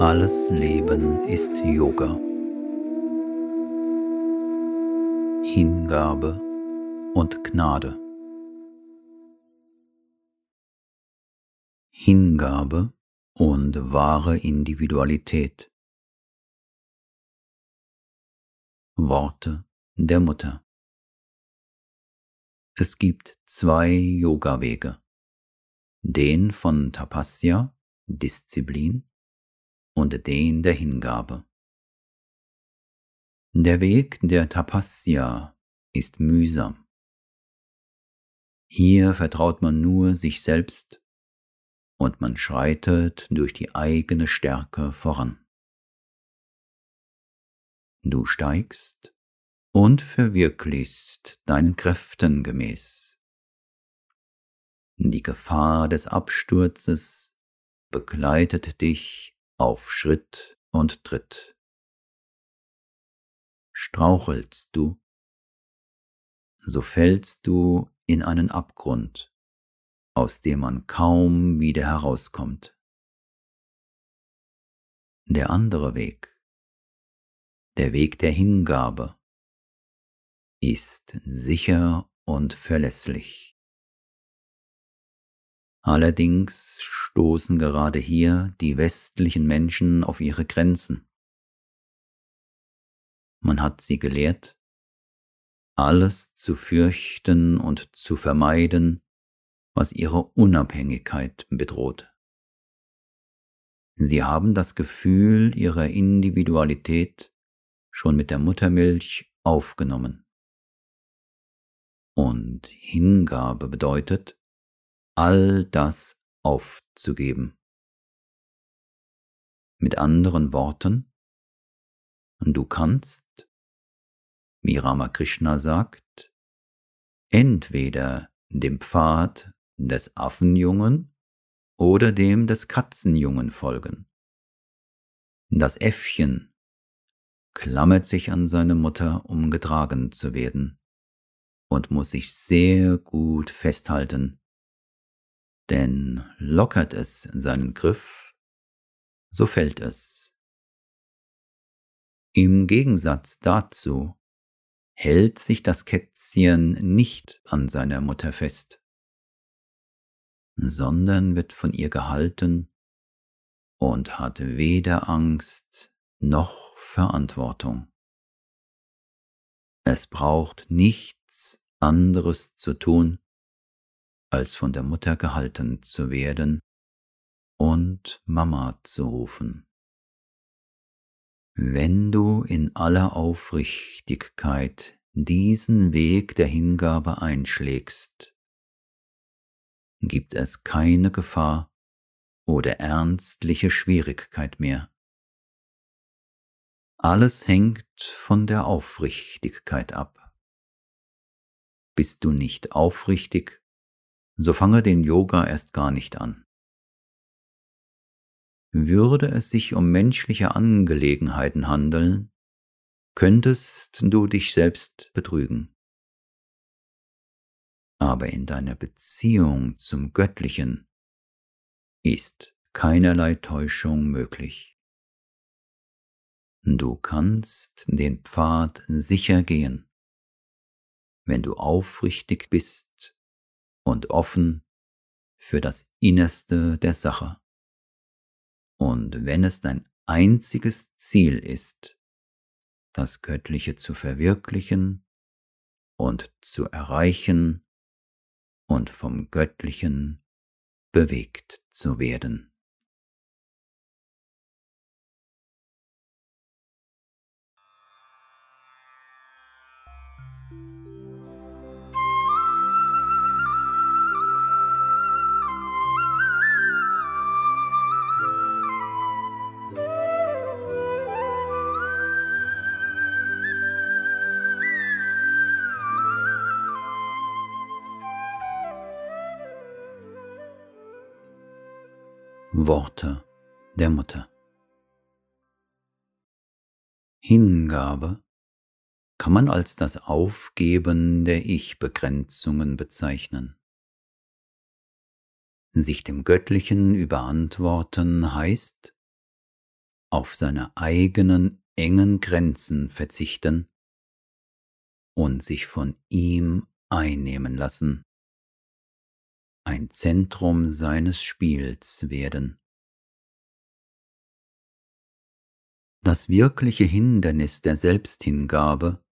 Alles Leben ist Yoga. Hingabe und Gnade. Hingabe und wahre Individualität. Worte der Mutter. Es gibt zwei Yoga-Wege. Den von Tapasya, Disziplin, und den der Hingabe. Der Weg der Tapasya ist mühsam. Hier vertraut man nur sich selbst und man schreitet durch die eigene Stärke voran. Du steigst und verwirklichst deinen Kräften gemäß. Die Gefahr des Absturzes begleitet dich auf Schritt und Tritt. Strauchelst du, so fällst du in einen Abgrund, aus dem man kaum wieder herauskommt. Der andere Weg, der Weg der Hingabe, ist sicher und verlässlich. Allerdings stoßen gerade hier die westlichen Menschen auf ihre Grenzen. Man hat sie gelehrt, alles zu fürchten und zu vermeiden, was ihre Unabhängigkeit bedroht. Sie haben das Gefühl ihrer Individualität schon mit der Muttermilch aufgenommen. Und Hingabe bedeutet, all das aufzugeben. Mit anderen Worten, du kannst, wie Ramakrishna sagt, entweder dem Pfad des Affenjungen oder dem des Katzenjungen folgen. Das Äffchen klammert sich an seine Mutter, um getragen zu werden, und muss sich sehr gut festhalten, denn lockert es seinen Griff, so fällt es. Im Gegensatz dazu hält sich das Kätzchen nicht an seiner Mutter fest, sondern wird von ihr gehalten und hat weder Angst noch Verantwortung. Es braucht nichts anderes zu tun, als von der Mutter gehalten zu werden und Mama zu rufen. Wenn du in aller Aufrichtigkeit diesen Weg der Hingabe einschlägst, gibt es keine Gefahr oder ernstliche Schwierigkeit mehr. Alles hängt von der Aufrichtigkeit ab. Bist du nicht aufrichtig, so fange den Yoga erst gar nicht an. Würde es sich um menschliche Angelegenheiten handeln, könntest du dich selbst betrügen. Aber in deiner Beziehung zum Göttlichen ist keinerlei Täuschung möglich. Du kannst den Pfad sicher gehen, wenn du aufrichtig bist und offen für das Innerste der Sache. Und wenn es dein einziges Ziel ist, das Göttliche zu verwirklichen und zu erreichen und vom Göttlichen bewegt zu werden. Worte der Mutter. Hingabe kann man als das Aufgeben der Ich-Begrenzungen bezeichnen. Sich dem Göttlichen überantworten heißt, auf seine eigenen engen Grenzen verzichten und sich von ihm einnehmen lassen, ein Zentrum seines Spiels werden. Das wirkliche Hindernis der Selbsthingabe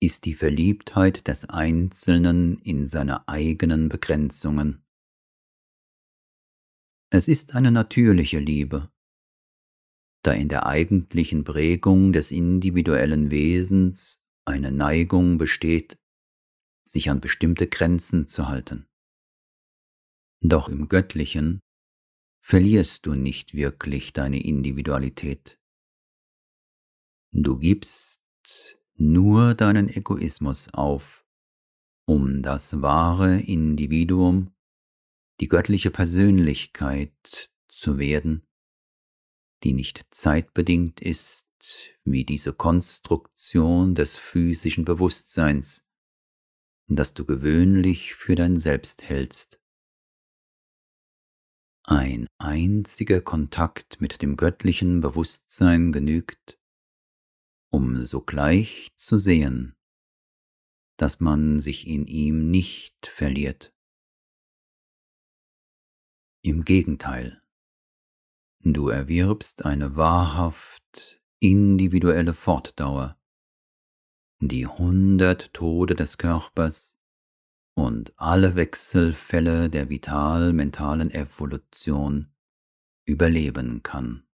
ist die Verliebtheit des Einzelnen in seine eigenen Begrenzungen. Es ist eine natürliche Liebe, da in der eigentlichen Prägung des individuellen Wesens eine Neigung besteht, sich an bestimmte Grenzen zu halten. Doch im Göttlichen verlierst du nicht wirklich deine Individualität. Du gibst nur deinen Egoismus auf, um das wahre Individuum, die göttliche Persönlichkeit zu werden, die nicht zeitbedingt ist wie diese Konstruktion des physischen Bewusstseins, das du gewöhnlich für dein Selbst hältst. Ein einziger Kontakt mit dem göttlichen Bewusstsein genügt, um sogleich zu sehen, dass man sich in ihm nicht verliert. Im Gegenteil, du erwirbst eine wahrhaft individuelle Fortdauer, die hundert Tode des Körpers und alle Wechselfälle der vital-mentalen Evolution überleben kann.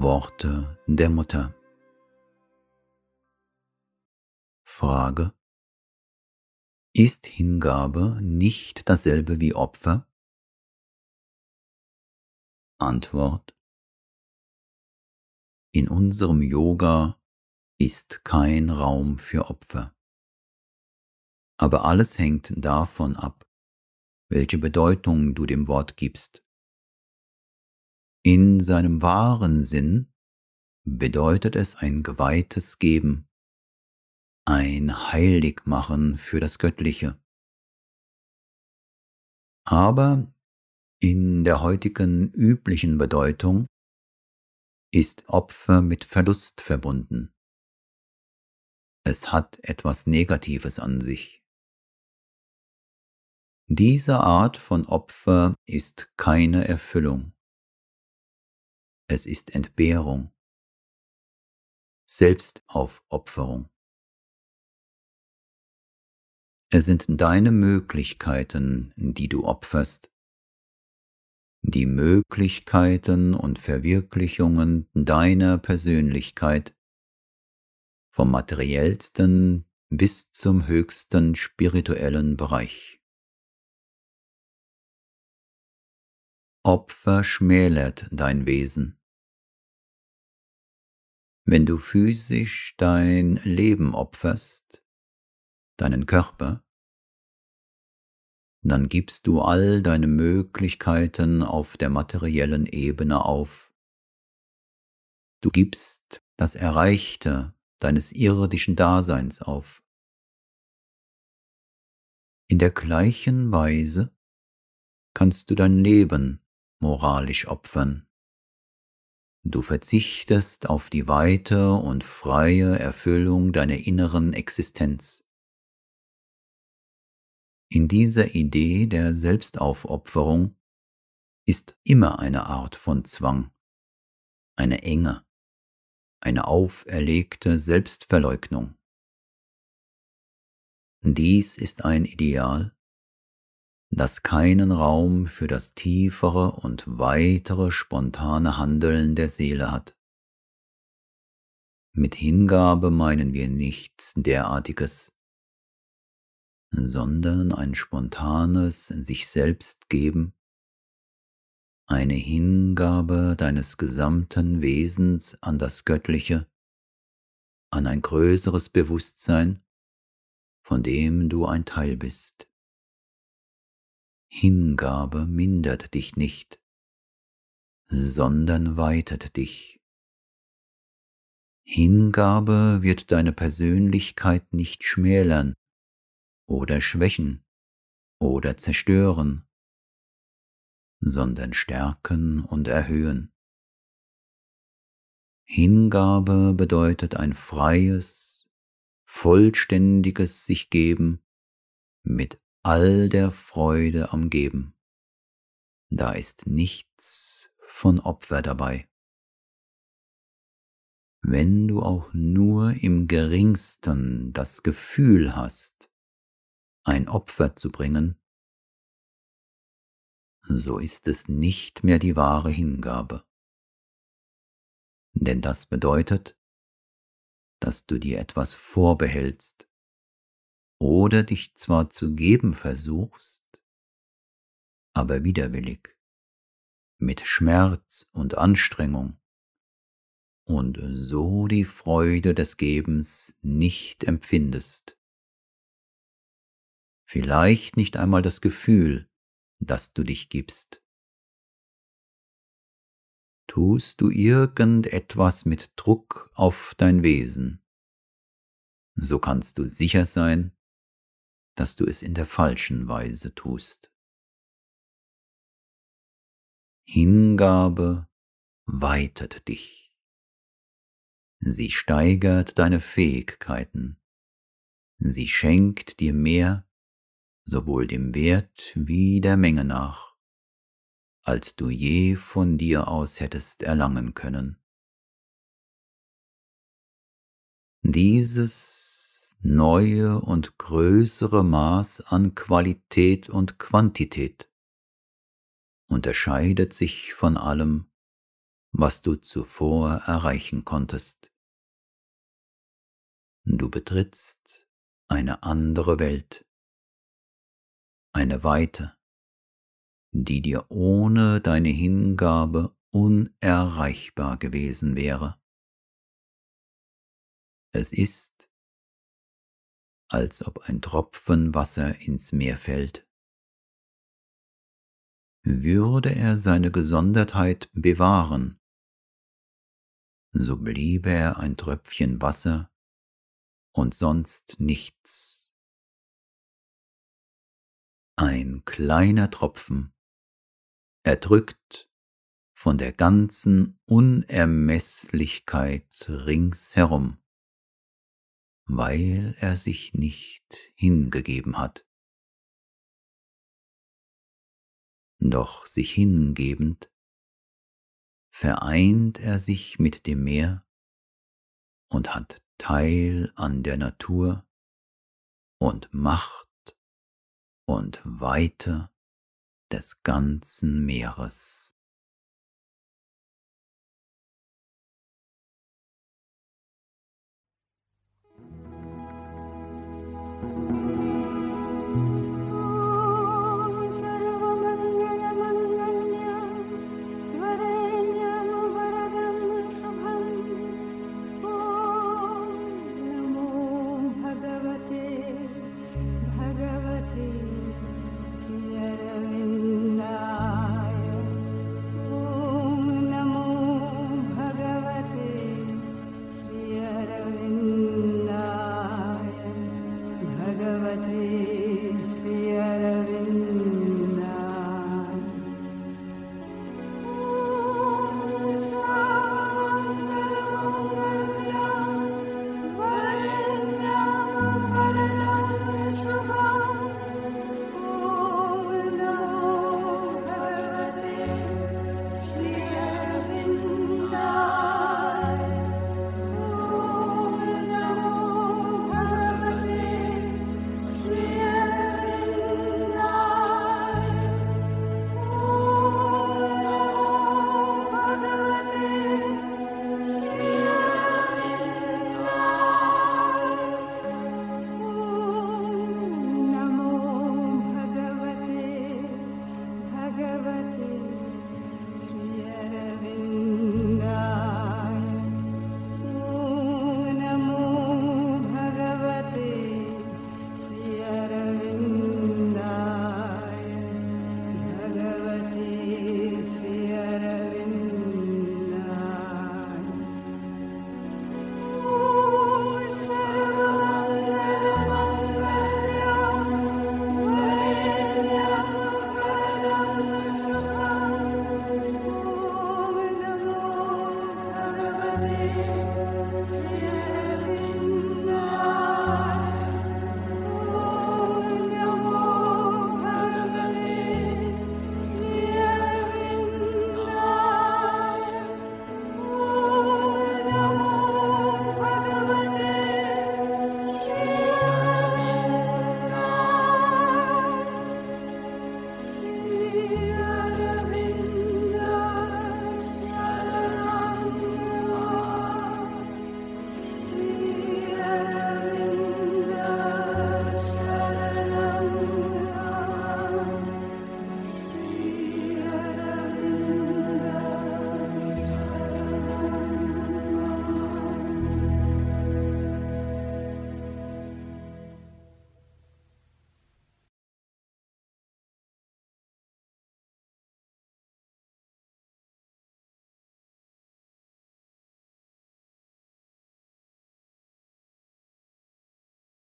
Worte der Mutter. Frage. Ist Hingabe nicht dasselbe wie Opfer? Antwort. In unserem Yoga ist kein Raum für Opfer. Aber alles hängt davon ab, welche Bedeutung du dem Wort gibst. In seinem wahren Sinn bedeutet es ein geweihtes Geben, ein Heiligmachen für das Göttliche. Aber in der heutigen üblichen Bedeutung ist Opfer mit Verlust verbunden. Es hat etwas Negatives an sich. Diese Art von Opfer ist keine Erfüllung es ist Entbehrung, Selbstaufopferung. Es sind deine Möglichkeiten, die du opferst, die Möglichkeiten und Verwirklichungen deiner Persönlichkeit, vom materiellsten bis zum höchsten spirituellen Bereich. Opfer schmälert dein Wesen. Wenn du physisch dein Leben opferst, deinen Körper, dann gibst du all deine Möglichkeiten auf der materiellen Ebene auf. Du gibst das Erreichte deines irdischen Daseins auf. In der gleichen Weise kannst du dein Leben moralisch opfern. Du verzichtest auf die weite und freie Erfüllung deiner inneren Existenz. In dieser Idee der Selbstaufopferung ist immer eine Art von Zwang, eine Enge, eine auferlegte Selbstverleugnung. Dies ist ein Ideal, das keinen Raum für das tiefere und weitere spontane Handeln der Seele hat. Mit Hingabe meinen wir nichts derartiges, sondern ein spontanes sich selbst geben, eine Hingabe deines gesamten Wesens an das Göttliche, an ein größeres Bewusstsein, von dem du ein Teil bist. Hingabe mindert dich nicht, sondern weitet dich. Hingabe wird deine Persönlichkeit nicht schmälern oder schwächen oder zerstören, sondern stärken und erhöhen. Hingabe bedeutet ein freies, vollständiges sich geben mit all der Freude am Geben. Da ist nichts von Opfer dabei. Wenn du auch nur im geringsten das Gefühl hast, ein Opfer zu bringen, so ist es nicht mehr die wahre Hingabe. Denn das bedeutet, dass du dir etwas vorbehältst oder dich zwar zu geben versuchst, aber widerwillig, mit Schmerz und Anstrengung und so die Freude des Gebens nicht empfindest. Vielleicht nicht einmal das Gefühl, dass du dich gibst. Tust du irgendetwas mit Druck auf dein Wesen, so kannst du sicher sein, dass du es in der falschen Weise tust. Hingabe weitet dich. Sie steigert deine Fähigkeiten. Sie schenkt dir mehr, sowohl dem Wert wie der Menge nach, als du je von dir aus hättest erlangen können. Dieses neue und größere Maß an Qualität und Quantität unterscheidet sich von allem, was du zuvor erreichen konntest. Du betrittst eine andere Welt, eine Weite, die dir ohne deine Hingabe unerreichbar gewesen wäre. Es ist, als ob ein Tropfen Wasser ins Meer fällt. Würde er seine Gesondertheit bewahren, so bliebe er ein Tröpfchen Wasser und sonst nichts. Ein kleiner Tropfen, erdrückt von der ganzen Unermeßlichkeit ringsherum, weil er sich nicht hingegeben hat. Doch sich hingebend vereint er sich mit dem Meer und hat Teil an der Natur und Macht und Weite des ganzen Meeres.